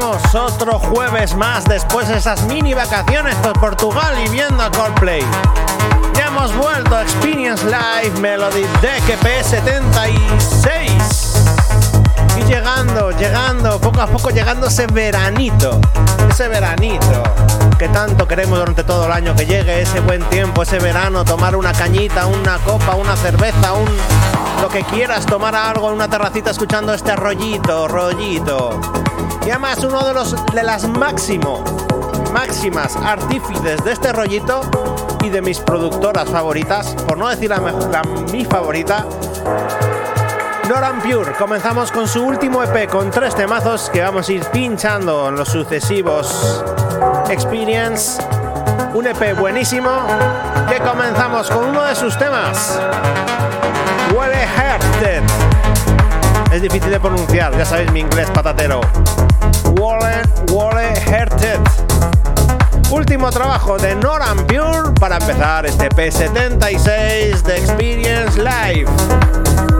Otro jueves más después de esas mini vacaciones por Portugal y viendo a Coldplay. Ya hemos vuelto a Experience Live Melody DKP 76. Y llegando, llegando, poco a poco llegando ese veranito, ese veranito que tanto queremos durante todo el año, que llegue ese buen tiempo, ese verano, tomar una cañita, una copa, una cerveza, un lo que quieras, tomar algo en una terracita escuchando este rollito, rollito. Y además uno de los de las máximo, máximas artífices de este rollito y de mis productoras favoritas, por no decir la, mi favorita, Noran Pure. Comenzamos con su último EP con tres temazos que vamos a ir pinchando en los sucesivos Experience. Un EP buenísimo que comenzamos con uno de sus temas. Wole Hearted. Es difícil de pronunciar, ya sabéis mi inglés patatero. Wole, Wole Hearted. Último trabajo de Noran Pure para empezar este P76 de Experience Live.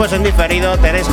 Después en diferido, tenéis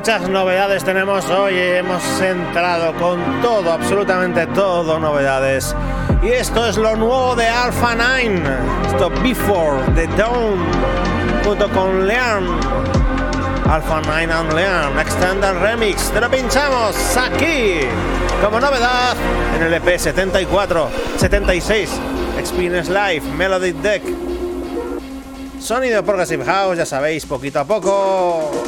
muchas novedades tenemos hoy. Hemos entrado con todo, absolutamente todo, novedades. Y esto es lo nuevo de Alpha 9. Esto Before the Dawn. Junto con Learn. Alpha 9 and Learn. Extended Remix. Te lo pinchamos aquí. Como novedad en el EP 74, 76. Experience Live, Melody Deck. Sonido Progressive House, ya sabéis, poquito a poco.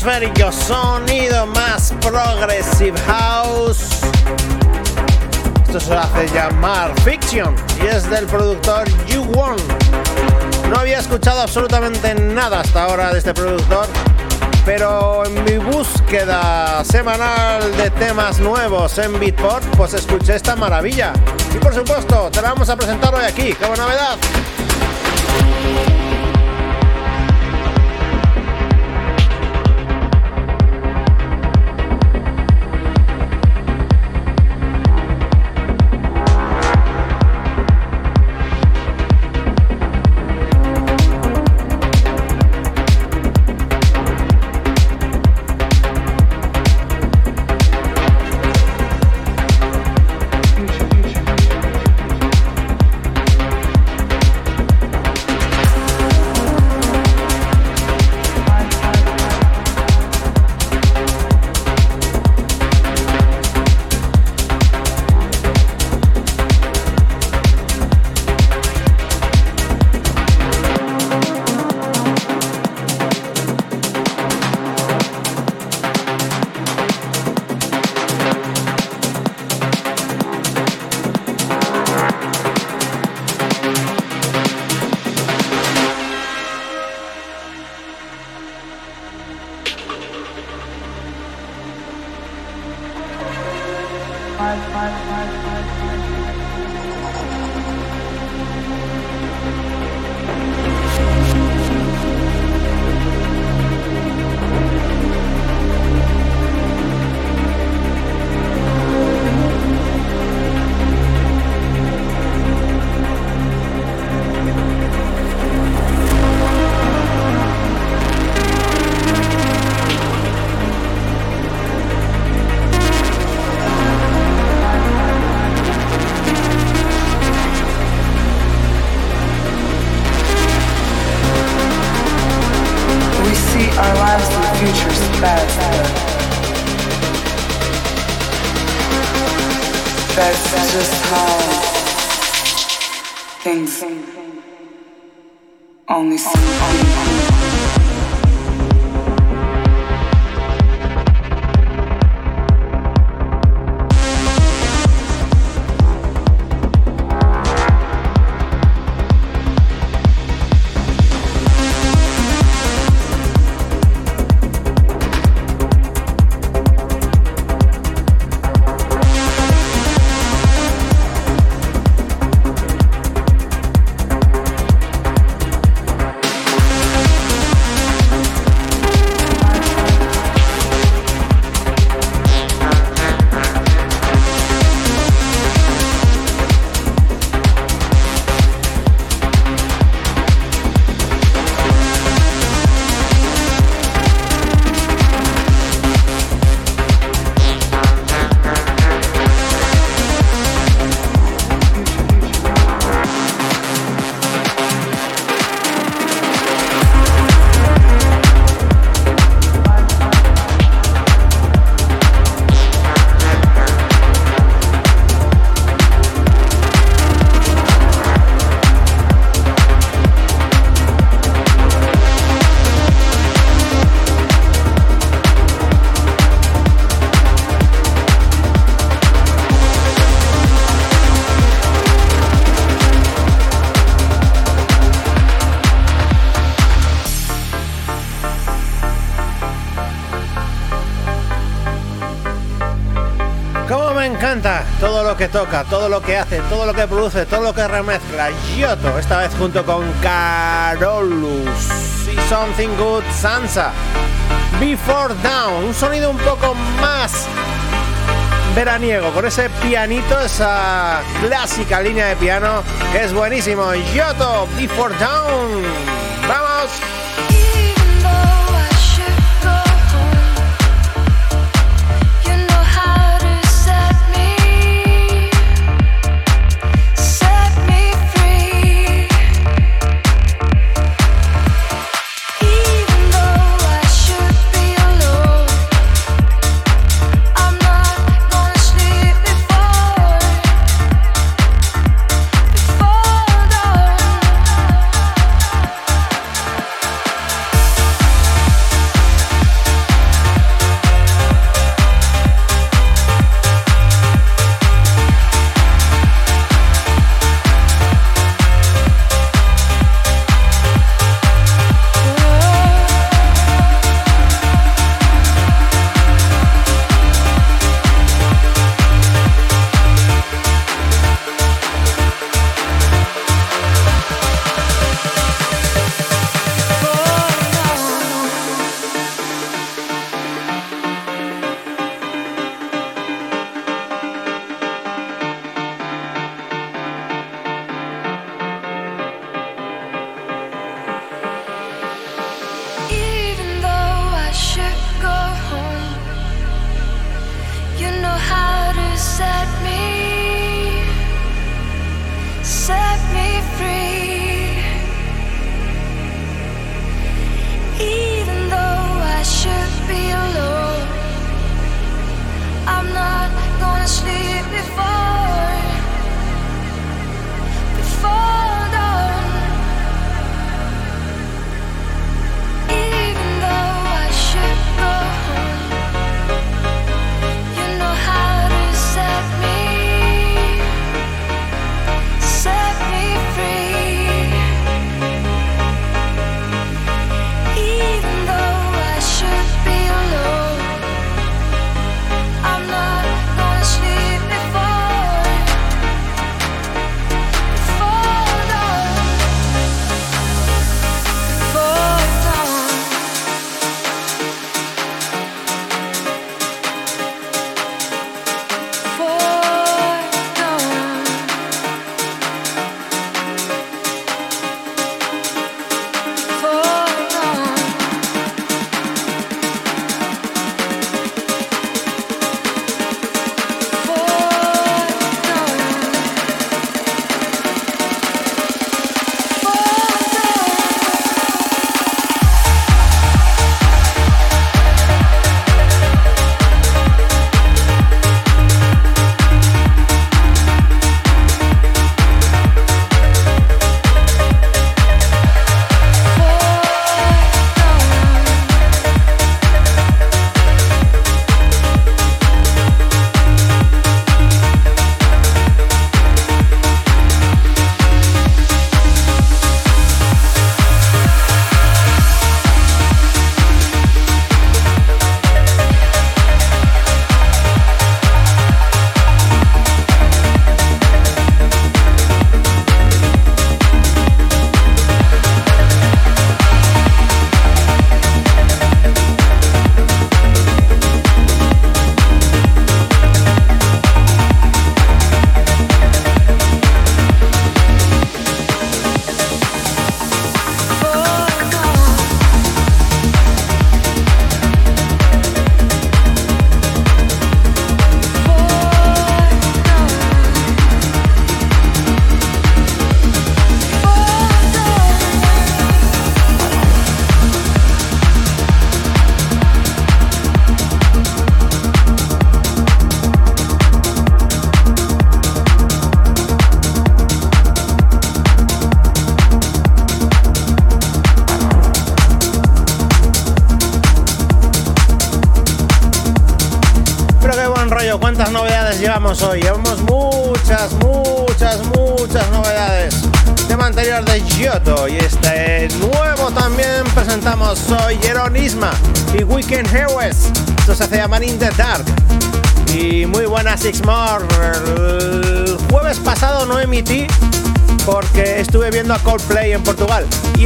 Atmosférico, sonido más progressive house. Esto se hace llamar Fiction y es del productor You Won. No había escuchado absolutamente nada hasta ahora de este productor, pero en mi búsqueda semanal de temas nuevos en Beatport, pues escuché esta maravilla. Y por supuesto, te la vamos a presentar hoy aquí como novedad. Toca, todo lo que hace, todo lo que produce, todo lo que remezcla. Giotto, esta vez junto con Carolus. y Something Good Sansa. Before Down, un sonido un poco más veraniego, con ese pianito, esa clásica línea de piano que es buenísimo. Giotto, Before Down.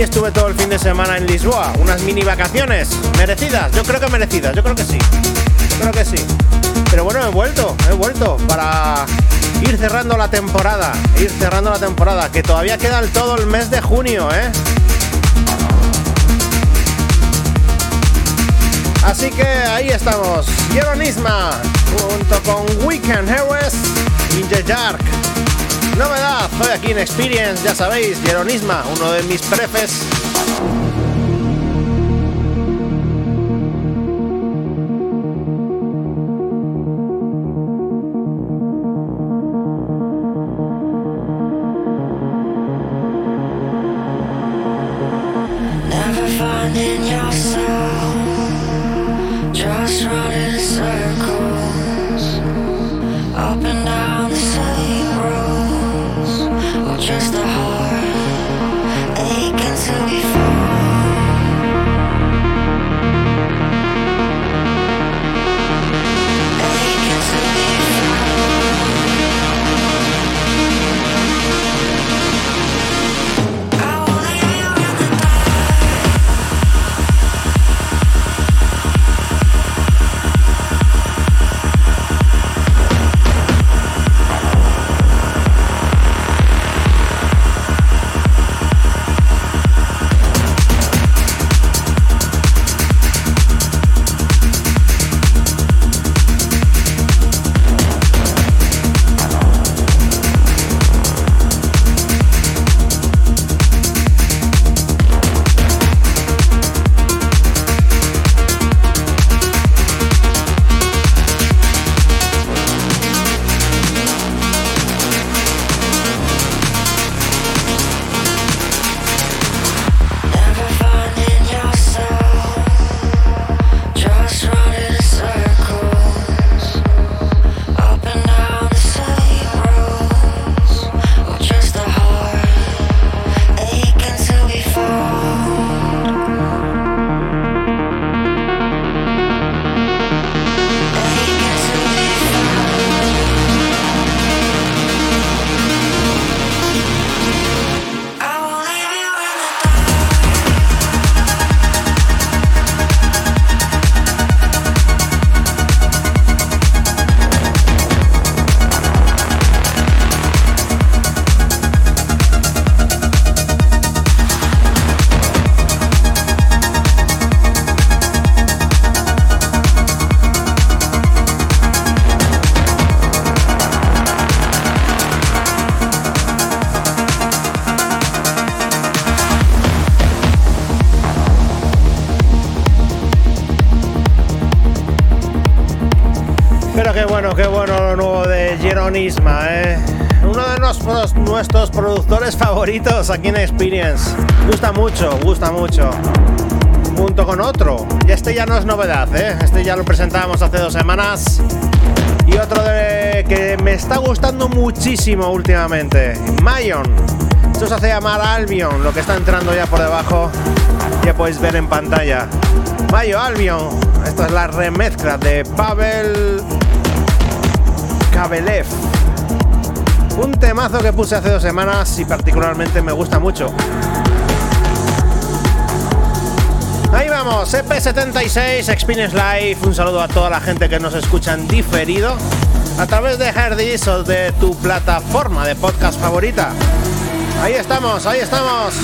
Estuve todo el fin de semana en Lisboa. Unas mini vacaciones merecidas, yo creo que merecidas, yo creo que sí. Yo creo que sí. Pero bueno, he vuelto, he vuelto para ir cerrando la temporada, ir cerrando la temporada, que todavía queda el todo el mes de junio, ¿eh? Así que ahí estamos, Jeronisma, junto con Weekend Heroes in the Dark. Novedad, hoy aquí en Experience, ya sabéis, Jeronisma, uno de mis prefes. Aquí en Experience. Gusta mucho, gusta mucho. Junto con otro. Y este ya no es novedad, ¿eh? Este ya lo presentábamos hace dos semanas. Y otro de, que me está gustando muchísimo últimamente. Mayon. Esto se hace llamar Albion, lo que está entrando ya por debajo. Ya podéis ver en pantalla. Mayo Albion. Esta es la remezcla de Pavel Kabelev. Un temazo que puse hace dos semanas y particularmente me gusta mucho. Ahí vamos, EP76, Experience Live. Un saludo a toda la gente que nos escucha en diferido a través de Herdis o de tu plataforma de podcast favorita. Ahí estamos, ahí estamos.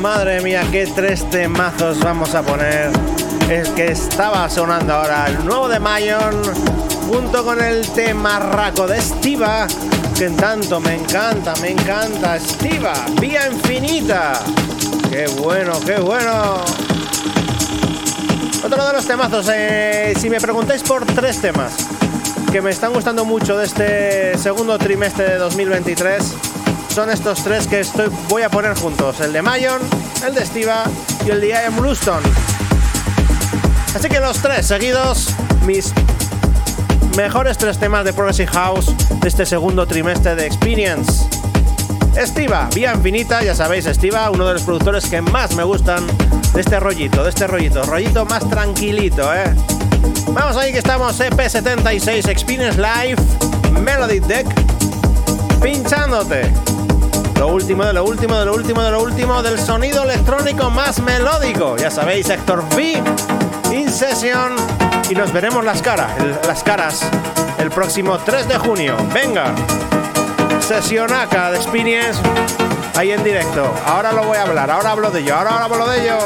Madre mía, qué tres temazos vamos a poner. Es que estaba sonando ahora el nuevo de Mayon junto con el tema raco de Estiva, que en tanto me encanta, me encanta. Estiva, vía infinita. Qué bueno, qué bueno. Otro de los temazos, eh, si me preguntáis por tres temas que me están gustando mucho de este segundo trimestre de 2023, son estos tres que estoy, voy a poner juntos: el de Mayon, el de Estiva y el de I Am Bluestone. Así que los tres seguidos, mis mejores tres temas de Progressive House de este segundo trimestre de Experience. Estiva, Vía Infinita, ya sabéis, Estiva, uno de los productores que más me gustan de este rollito, de este rollito, rollito más tranquilito, ¿eh? Vamos ahí que estamos, EP76 Experience Live, Melody Deck, pinchándote. Lo último de lo último de lo último de lo último del sonido electrónico más melódico. Ya sabéis, Héctor V, In Session. Y nos veremos las caras, las caras el próximo 3 de junio. Venga, sesionaca de Experience ahí en directo. Ahora lo voy a hablar, ahora hablo de ello, ahora hablo de ello.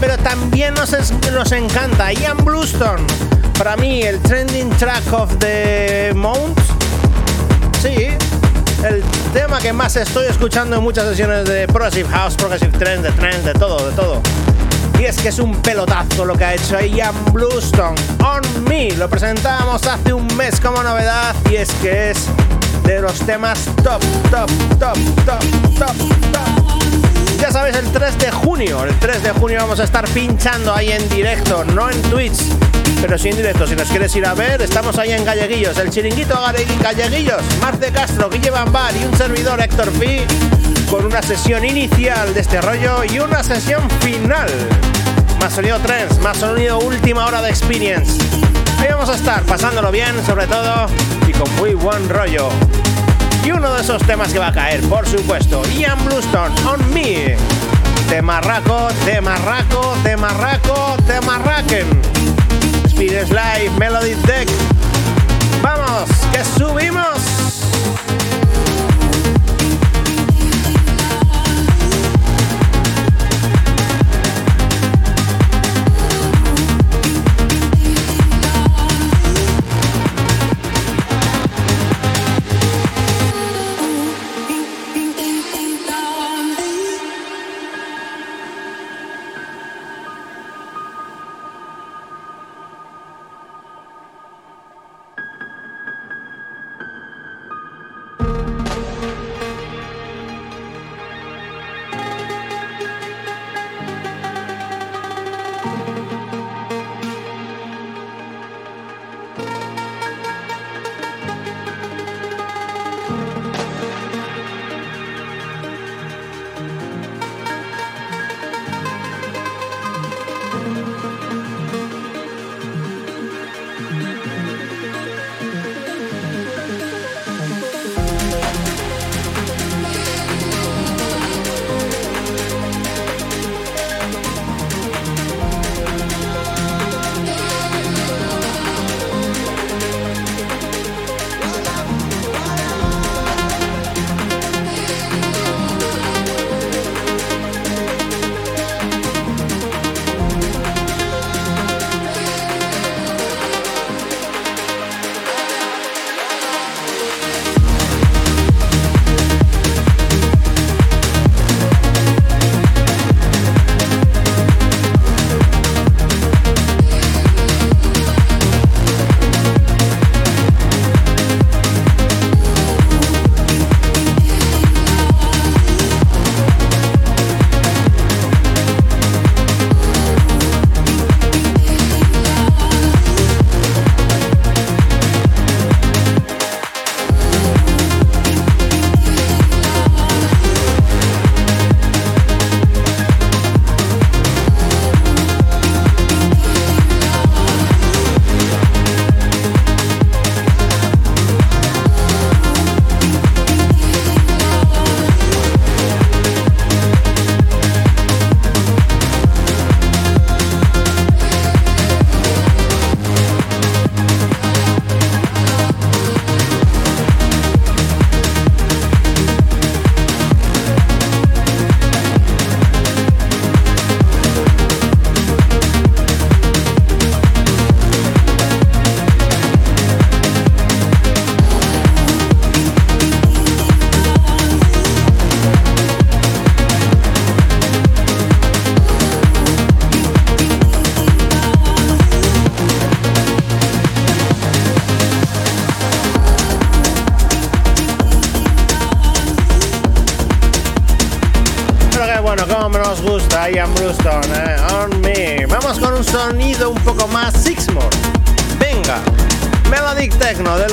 Pero también nos, nos encanta Ian Bluestone. Para mí, el trending track of the month. Sí, el tema que más estoy escuchando en muchas sesiones de Progressive House, Progressive Trend, de Trend, de todo, de todo. Y es que es un pelotazo lo que ha hecho Ian Bluestone. On Me, lo presentamos hace un mes como novedad y es que es de los temas top, top, top, top, top, top. Ya sabéis, el 3 de junio, el 3 de junio vamos a estar pinchando ahí en directo, no en Twitch, pero sí en directo. Si nos quieres ir a ver, estamos ahí en Galleguillos, el chiringuito Galleguillos, Marce Castro, Guille Bambar y un servidor Héctor P con una sesión inicial de este rollo y una sesión final. Más sonido trends, más sonido última hora de experience. Ahí vamos a estar pasándolo bien, sobre todo, y con muy buen rollo. Y uno de esos temas que va a caer, por supuesto, Ian Bluestone, On Me. De marraco, de marraco, de marraco, de marraquen. Experience Live, Melody Deck. Vamos, que subimos.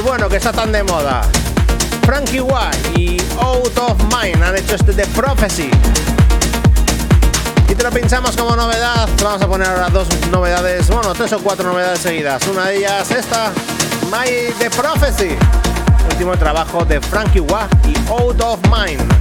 Bueno que está tan de moda. Frankie White y Out of Mind han hecho este de Prophecy. Y te lo pinchamos como novedad. Vamos a poner ahora dos novedades, bueno, tres o cuatro novedades seguidas. Una de ellas esta, My The Prophecy. Último trabajo de Frankie White y Out of Mind.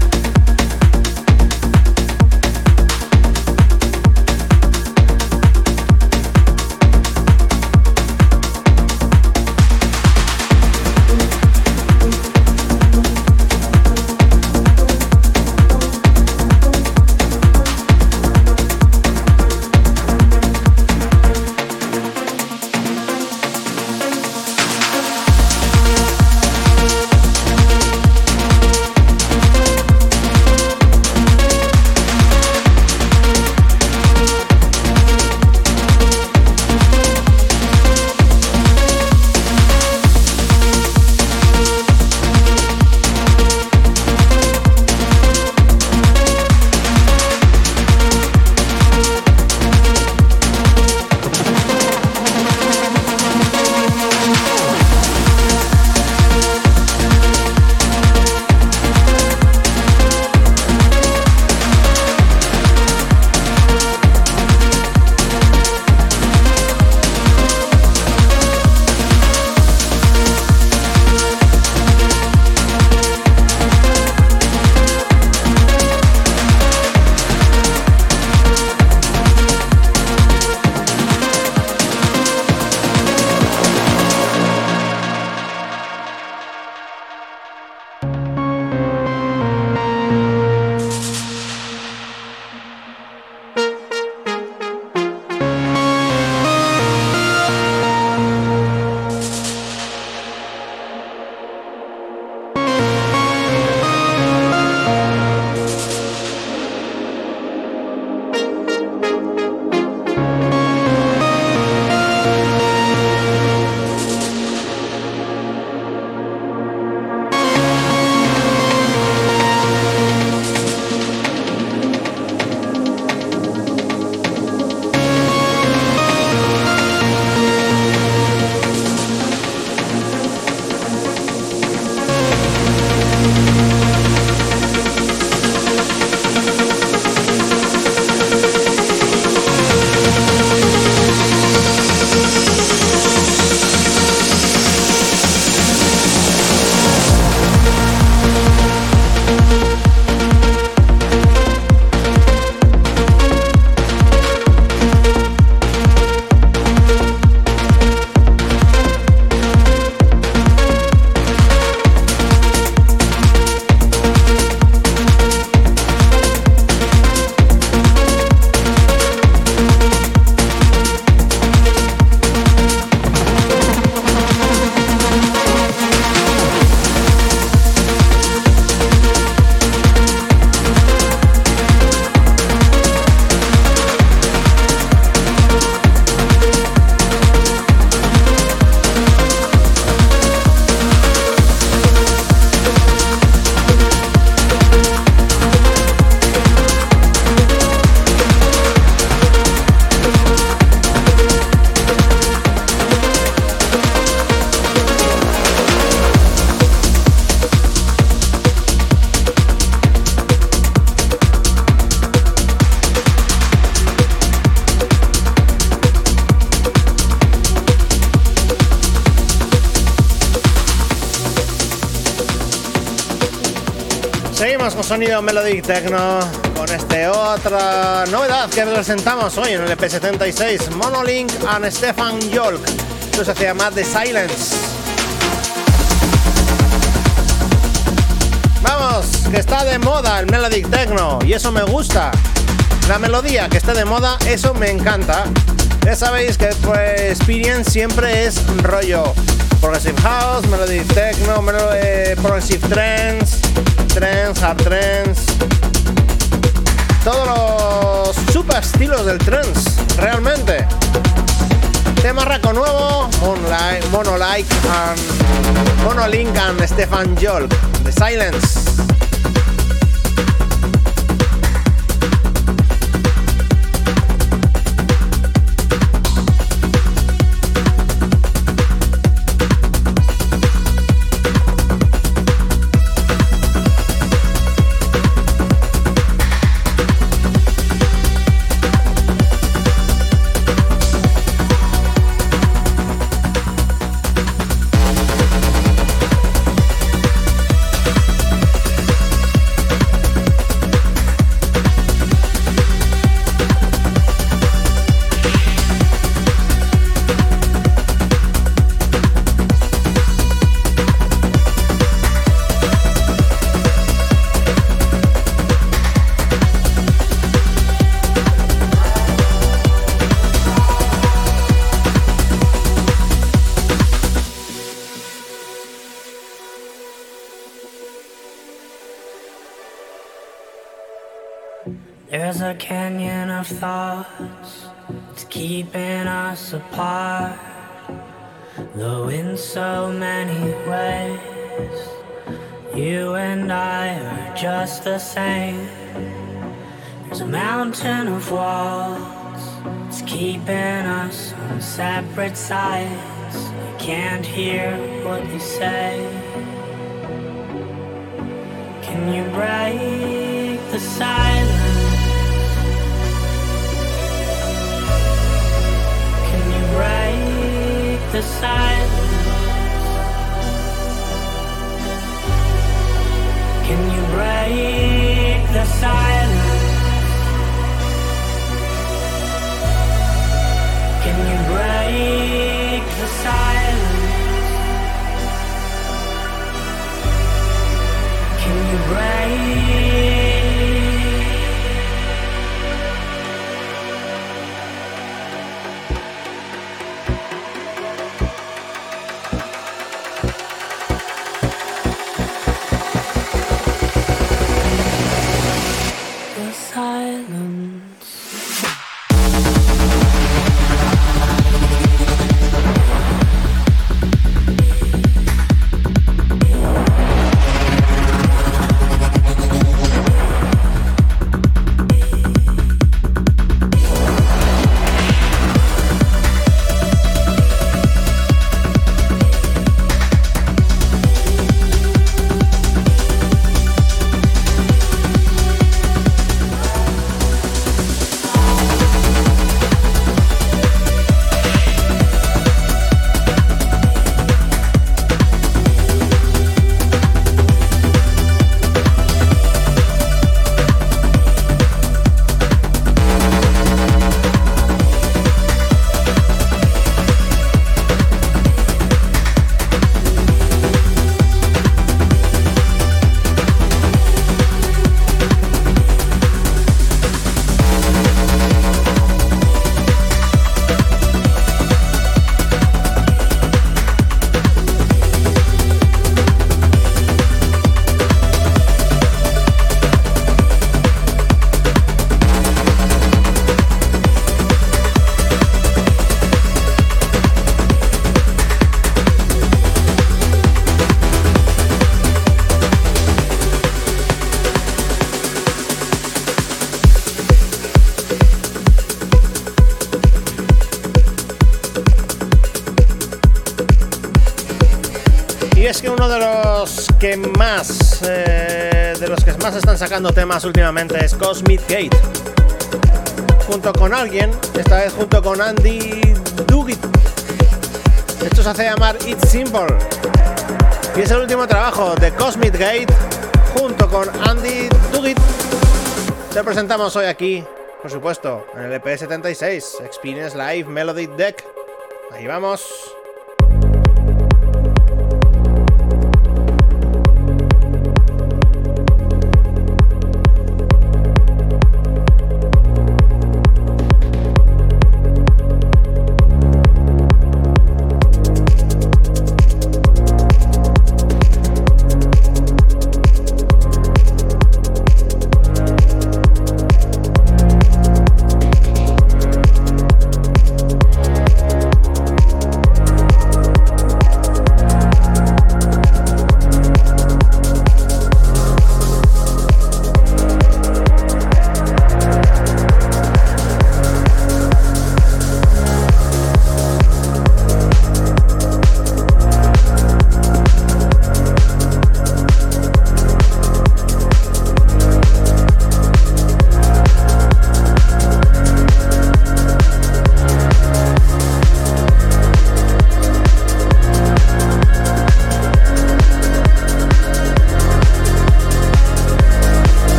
Melodic Techno con este otra novedad que presentamos hoy en el EP76, Monolink and Stefan Yolk. Esto se llama The Silence. Vamos, que está de moda el Melodic Techno y eso me gusta. La melodía que esté de moda, eso me encanta. Ya sabéis que pues Experience siempre es rollo Progressive House, Melodic Techno, eh, Progressive Trance, Trance, Hard Trance. Todos los super estilos del trance, realmente. Tema raco nuevo, Monolike Monolink and Stefan Jolk, The Silence. Separate sides. Can't hear what you say. Que más, eh, de los que más están sacando temas últimamente es Cosmic Gate. Junto con alguien, esta vez junto con Andy Dugit. Esto se hace llamar It's Simple. Y es el último trabajo de Cosmic Gate junto con Andy Dugit. Te presentamos hoy aquí, por supuesto, en el EP76, Experience Live Melody Deck. Ahí vamos.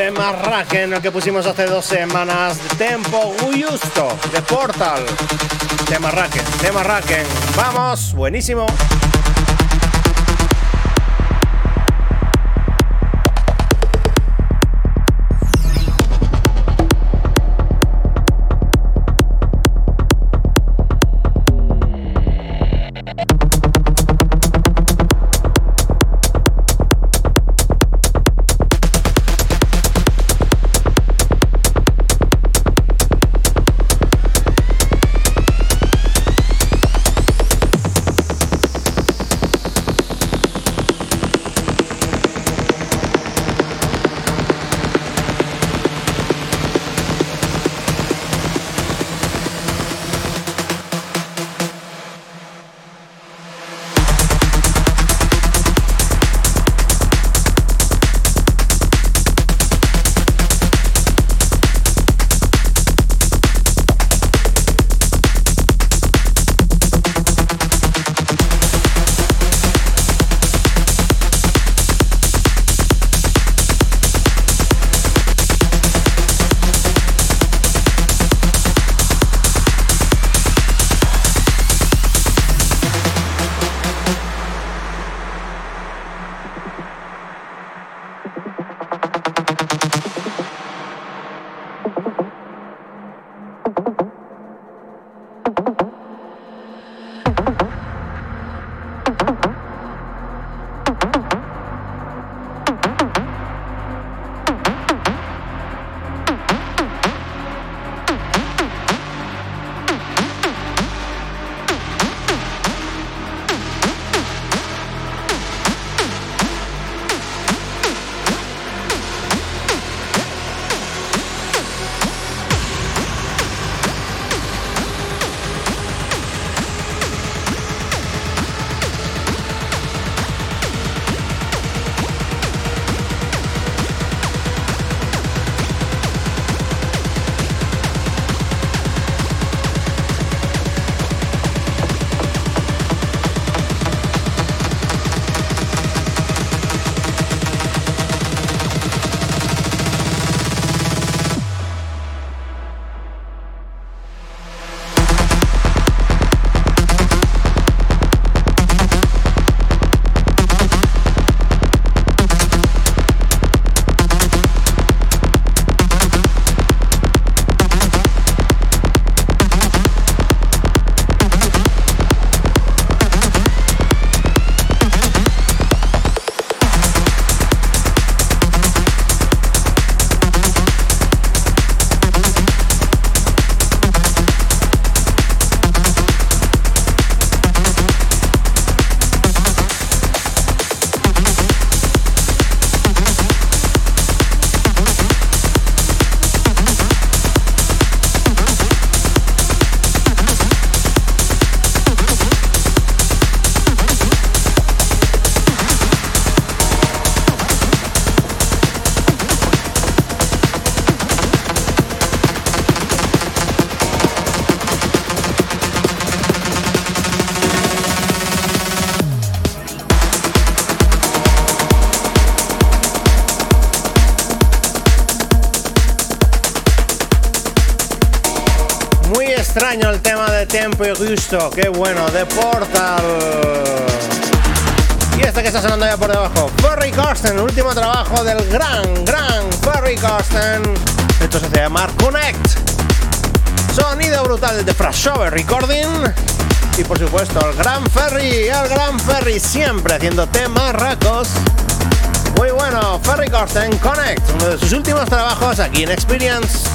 Tema Raken, el que pusimos hace dos semanas. Tempo Justo de Portal. Tema Raken, tema Raken. Vamos, buenísimo. Gusto. Qué bueno, de Portal. Y este que está sonando ya por debajo. Ferry Corsten, último trabajo del gran, gran Ferry Corsten. Esto se hace llamar Connect. Sonido brutal de Frashover Recording. Y por supuesto, el gran Ferry, el gran Ferry siempre haciendo temas racos. Muy bueno, Ferry Corsten Connect, uno de sus últimos trabajos aquí en Experience.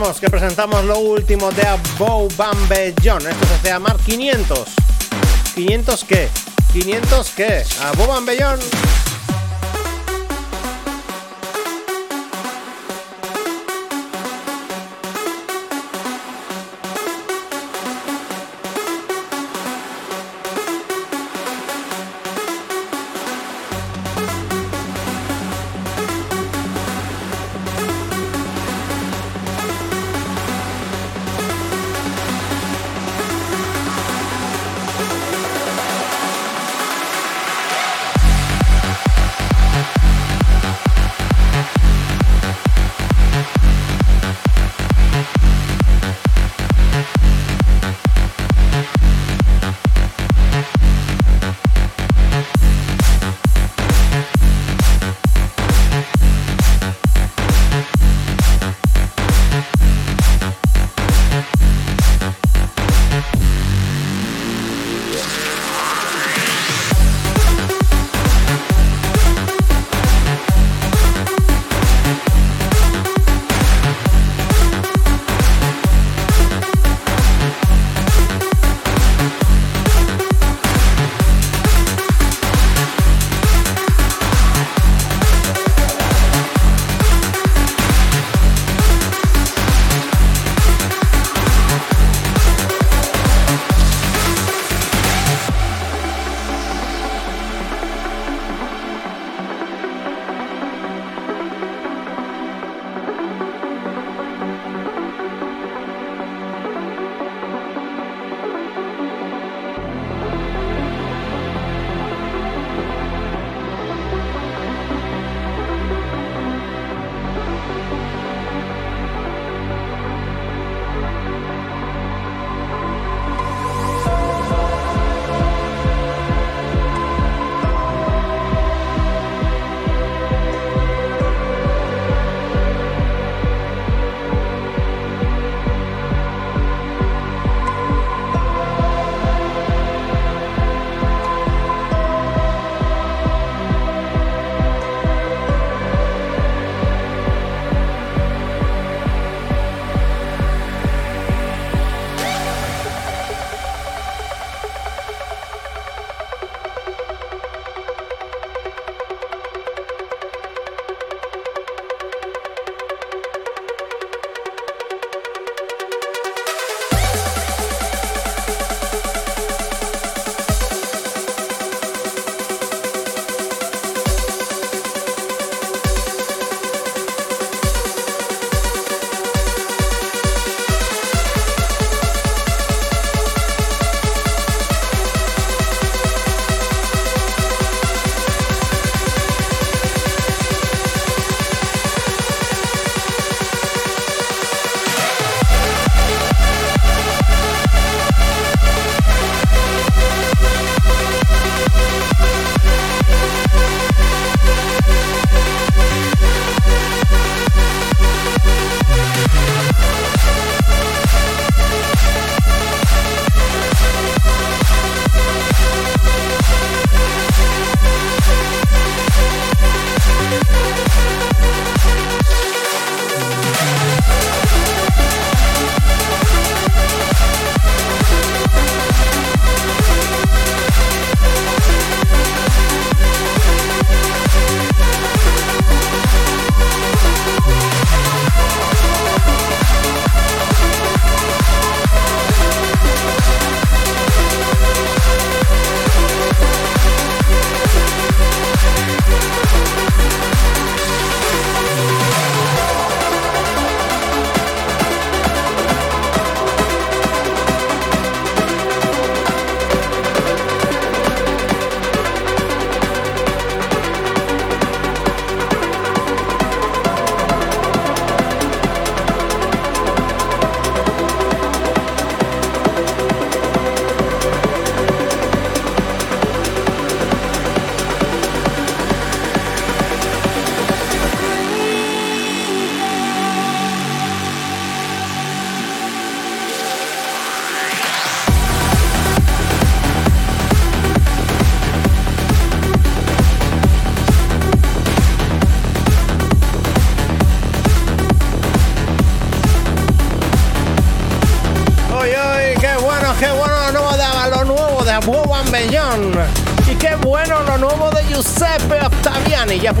Que presentamos lo último de Abou Bambellón. Esto se hace llamar 500. ¿500 qué? ¿500 qué? Bambellón. Above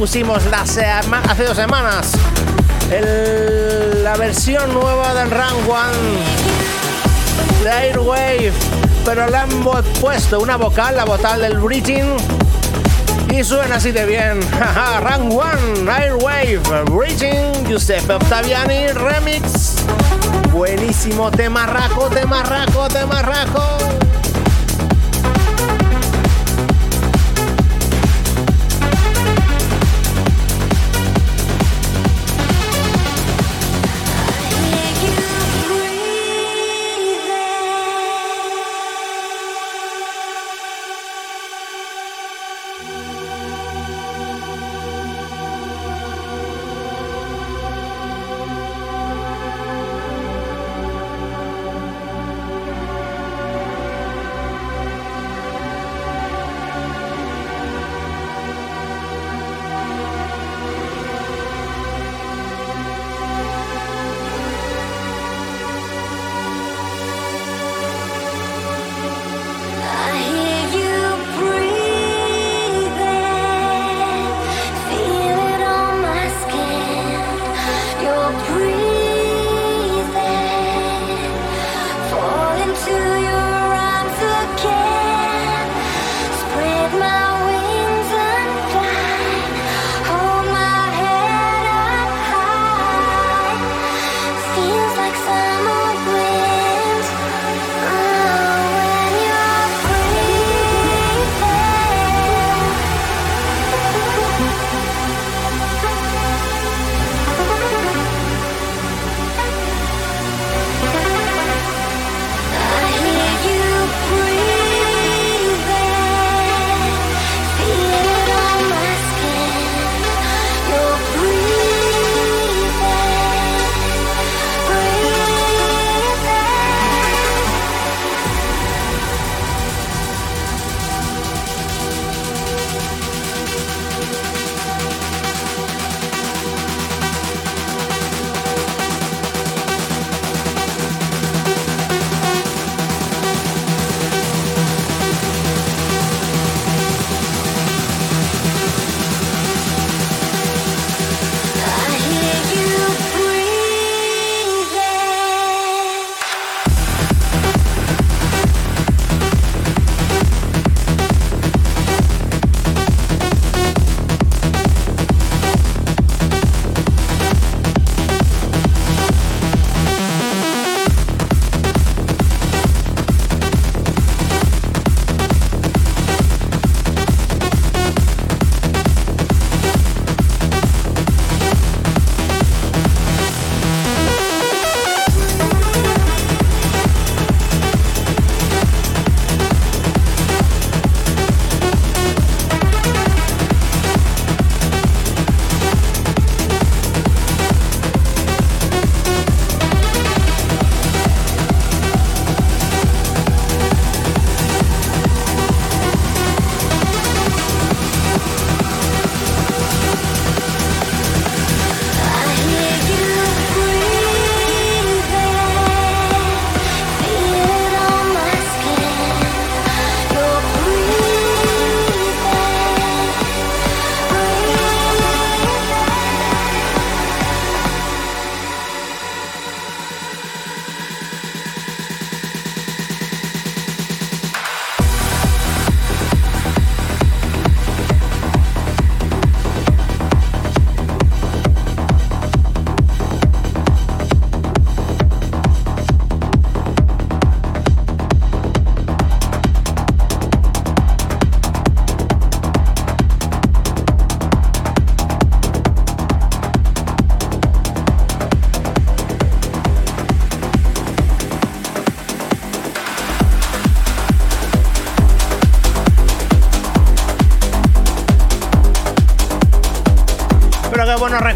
pusimos la sema- hace dos semanas la versión nueva del Run One de Airwave. Pero le han puesto una vocal, la vocal del Bridging. Y suena así de bien. Run One, Airwave, Bridging, Giuseppe Ottaviani, Remix. Buenísimo, temarraco, temarraco, temarraco.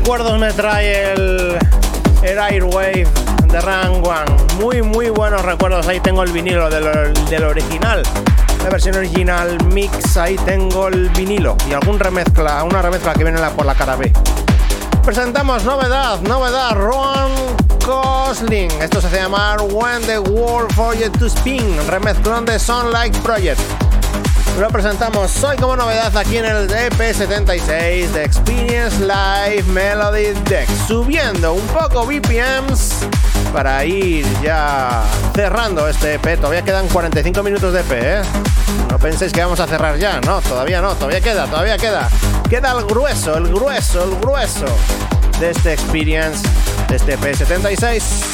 Recuerdos me trae el, el Airwave de One. Muy, muy buenos recuerdos. Ahí tengo el vinilo del, original. La versión original mix, ahí tengo el vinilo y algún remezcla, una remezcla que viene por la cara B. Presentamos novedad, novedad, Ron Gosling. Esto se hace llamar When the World for You to Spin, remezclón de Sunlight Project. Lo presentamos hoy como novedad aquí en el EP76 de Experience Live Melody Deck, subiendo un poco BPMs para ir ya cerrando este EP. Todavía quedan 45 minutos de EP, ¿eh? No penséis que vamos a cerrar ya, no, todavía no, todavía queda, todavía queda. Queda el grueso, el grueso, el grueso de este Experience, de este EP76.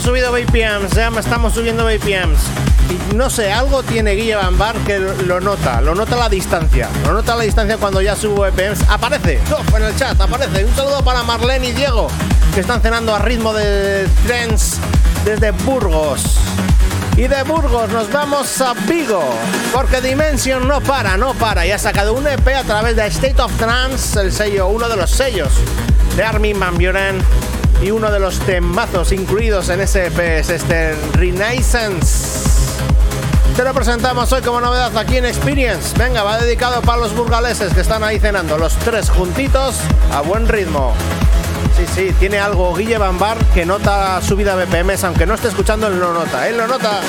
Subido BPMs, ya estamos subiendo BPMs. Y no sé, algo tiene Guille Van Bar que lo nota, lo nota la distancia. Lo nota la distancia cuando ya subo BPMs. Aparece, en el chat, aparece. Un saludo para Marlene y Diego, que están cenando a ritmo de trends desde Burgos. Y de Burgos nos vamos a Vigo, porque Dimension no para, no para. Y ha sacado un EP a través de State of Trance, el sello, uno de los sellos de Armin Van Buren y uno de los temazos incluidos en ese EP es este Renaissance. Te lo presentamos hoy como novedad aquí en Experience. Venga, va dedicado para los burgaleses que están ahí cenando, los tres juntitos a buen ritmo. Sí, sí, tiene algo Guille Bambar que nota subida BPMs, aunque no esté escuchando, él lo nota, él lo nota.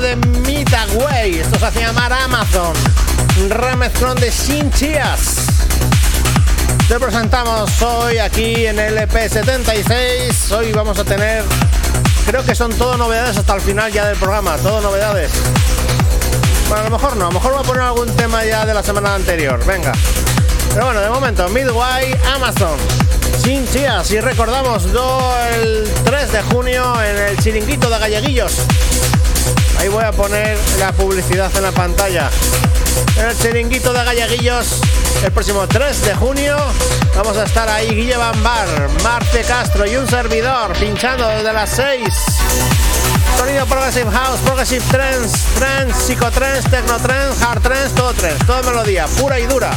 De Midway. Esto se hace llamar Amazon. Remezclón de Sin Chias. Te presentamos hoy aquí en el EP76. Hoy vamos a tener, creo que son todo novedades hasta el final ya del programa. Todo novedades. Bueno, a lo mejor no, a lo mejor voy a poner algún tema ya de la semana anterior. Venga. Pero bueno, de momento, Midway, Amazon. Sin chías y recordamos el 3 de junio en el chiringuito de Galleguillos. Ahí voy a poner la publicidad en la pantalla. En el chiringuito de Galleguillos, el próximo 3 de junio, vamos a estar ahí Guille Bambar, Marte Castro y un servidor pinchando desde las 6. Sonido Progressive House, Progressive Trance, Trance, Psicotrance, Technotrance, Hard Trance, todo trance, toda melodía, pura y dura.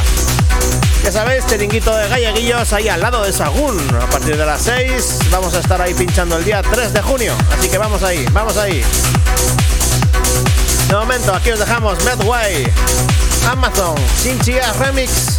Ya sabéis, chiringuito de galleguillos ahí al lado de Sagún. A partir de las 6 vamos a estar ahí pinchando el día 3 de junio. Así que vamos ahí, vamos ahí. De momento, aquí os dejamos Medway, Amazon, Chinchilla Remix.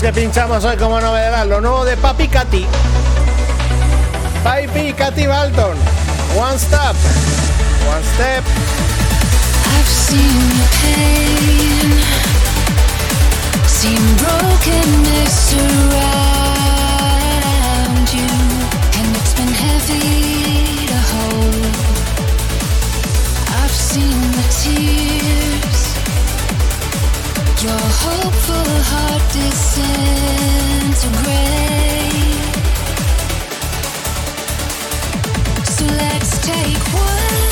Temazos que pinchamos hoy como novedad, lo nuevo de Papi Cati. Papi Cati Balton. One step. One step. I've seen pain, seen brokenness around you, and it's been heavy to hold. I've seen the tears, your hopeful heart. So let's take one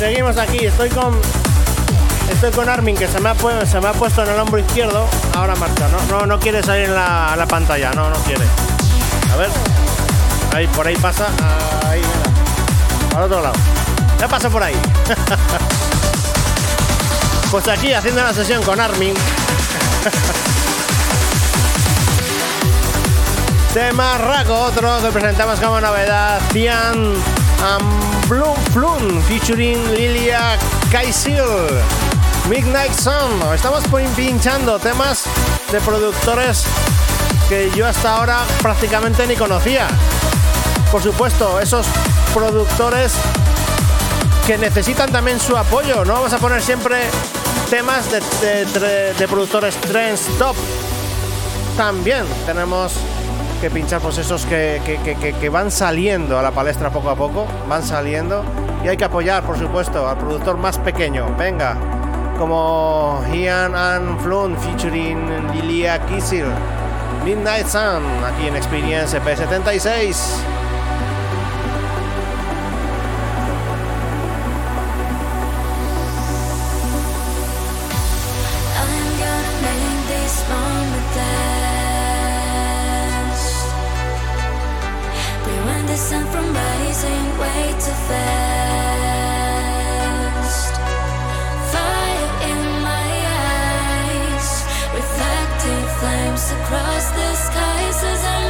seguimos aquí. Estoy con. Estoy con Armin, que se me ha, puesto en el hombro izquierdo. Ahora marcha, no, no, no quiere salir en la, la pantalla, no, no quiere. A ver. Ahí, por ahí pasa. Ahí, mira. Al otro lado. Ya pasa por ahí. pues aquí haciendo la sesión con Armin. Tema Raco, otro que presentamos como novedad. Cian and Bloom Plum featuring Lilia Kaisil. Midnight Sun. Estamos pin- pinchando temas de productores que yo hasta ahora prácticamente ni conocía. Por supuesto, esos productores que necesitan también su apoyo. No vamos a poner siempre temas de- de productores trends top. También tenemos que pinchar pues esos que, que- que- que- van saliendo a la palestra poco a poco, van saliendo. Y hay que apoyar por supuesto al productor más pequeño, venga, como Ian and Flun featuring Lilia Kisil, Midnight Sun, aquí en Experience E P76. Across the skies as I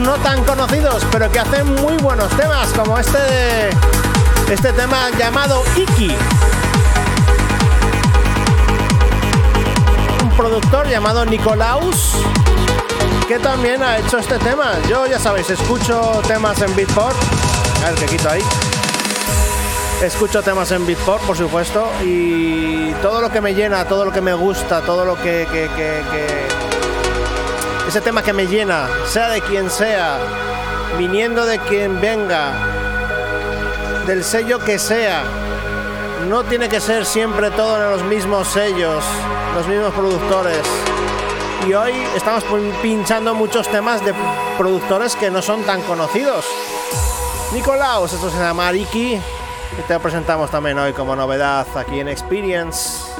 no tan conocidos, pero que hacen muy buenos temas, como este este tema llamado Iki. Un productor llamado Nicolaus que también ha hecho este tema. Yo ya sabéis, escucho temas en Beatport. A ver que quito ahí. Escucho temas en Beatport, por supuesto, y todo lo que me llena, todo lo que me gusta, todo lo que- ese tema que me llena, sea de quien sea, viniendo de quien venga, del sello que sea, no tiene que ser siempre todo en los mismos sellos, los mismos productores. Y hoy estamos pin- pinchando muchos temas de productores que no son tan conocidos. Nicolaus, esto se llama Iki, y te lo presentamos también hoy como novedad aquí en Experience.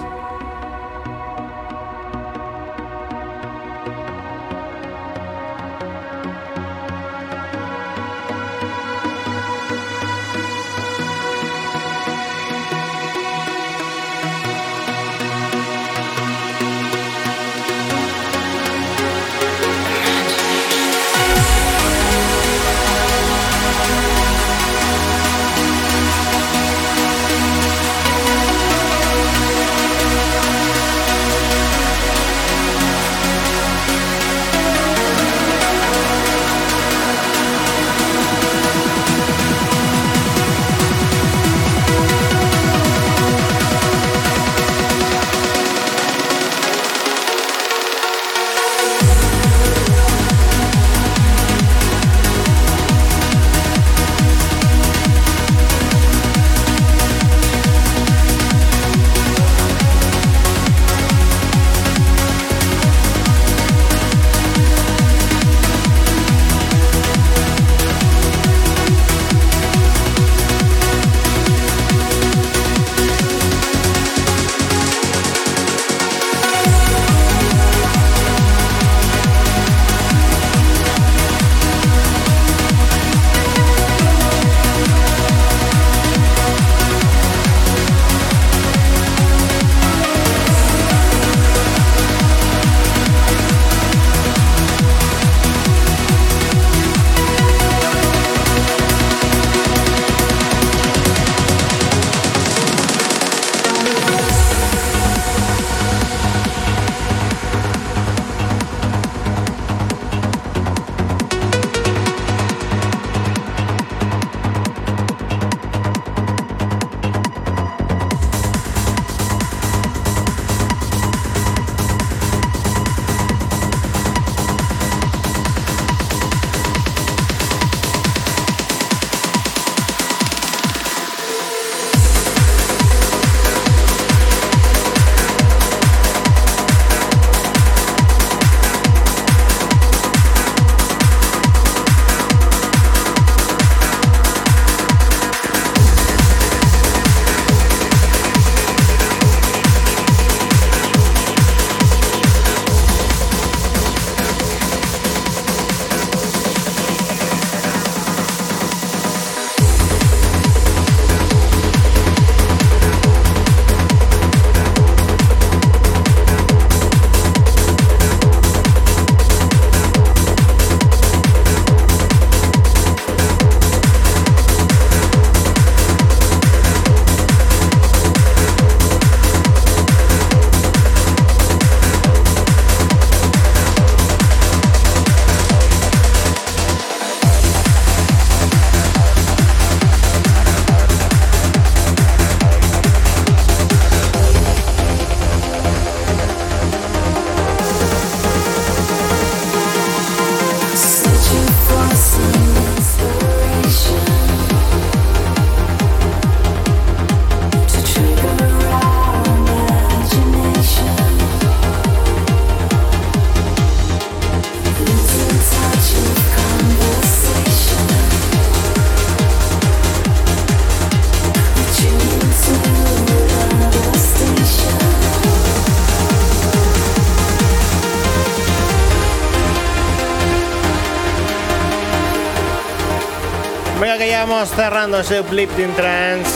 Vamos cerrando uplifting trance.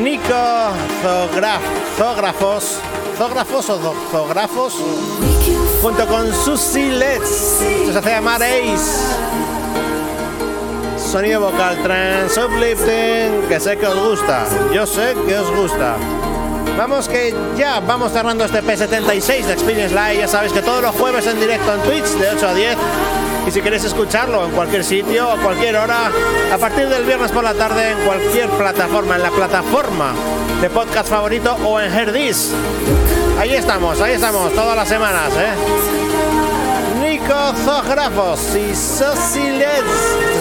Nico Zograf, Zógrafos, Zógrafos o Zógrafos, junto con Susie Letts, se hace llamar Ace. Sonido vocal trance, uplifting, que sé que os gusta, yo sé que os gusta. Vamos que ya vamos cerrando este P76 de Experience Live. Ya sabéis que todos los jueves en directo en Twitch de 8 a 10. Y si queréis escucharlo en cualquier sitio, a cualquier hora, a partir del viernes por la tarde en cualquier plataforma, en la plataforma de podcast favorito o en Herdis. Ahí estamos, ahí estamos, todas las semanas, ¿eh? Nico Zografos y Sociles.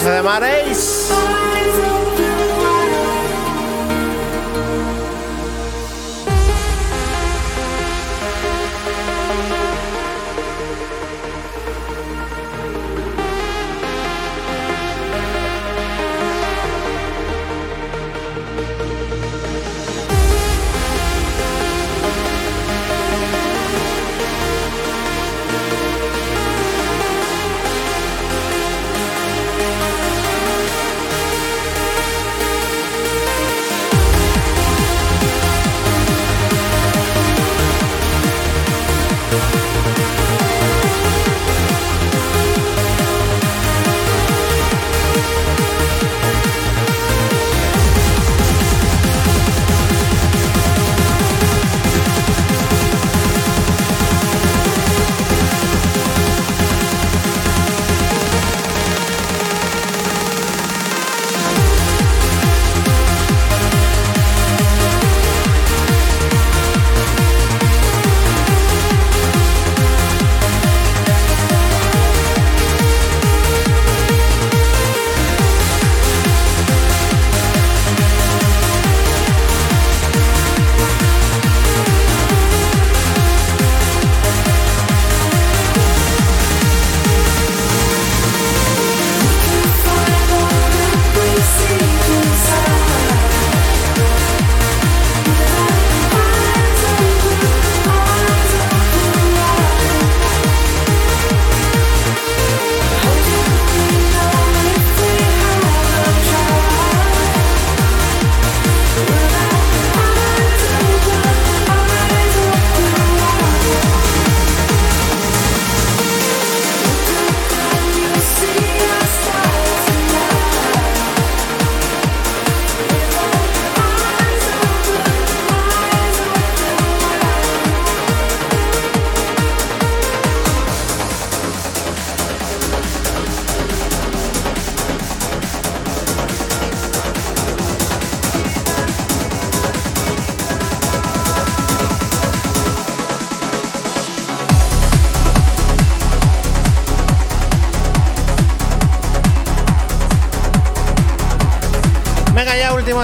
Se llamaréis.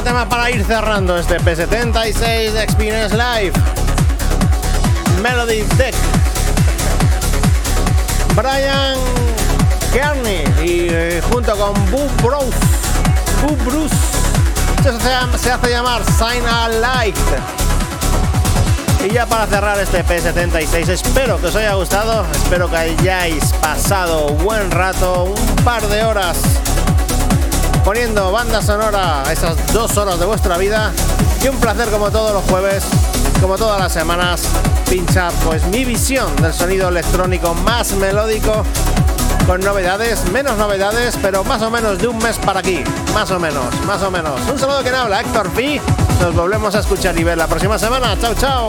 Tema para ir cerrando este P76 de Experience Live. Melody Deck. Brian Kearney y eh, junto con Boo Bruce. Boo Bruce. Se hace llamar Sign a Light. Y ya para cerrar este P76, espero que os haya gustado, espero que hayáis pasado buen rato, un par de horas poniendo banda sonora a esas dos horas de vuestra vida. Y un placer como todos los jueves, como todas las semanas, pinchar pues mi visión del sonido electrónico más melódico, con novedades, menos novedades, pero más o menos de un mes para aquí, más o menos, más o menos. Un saludo que habla, Héctor Pi. Nos volvemos a escuchar y ver la próxima semana. Chao, chao.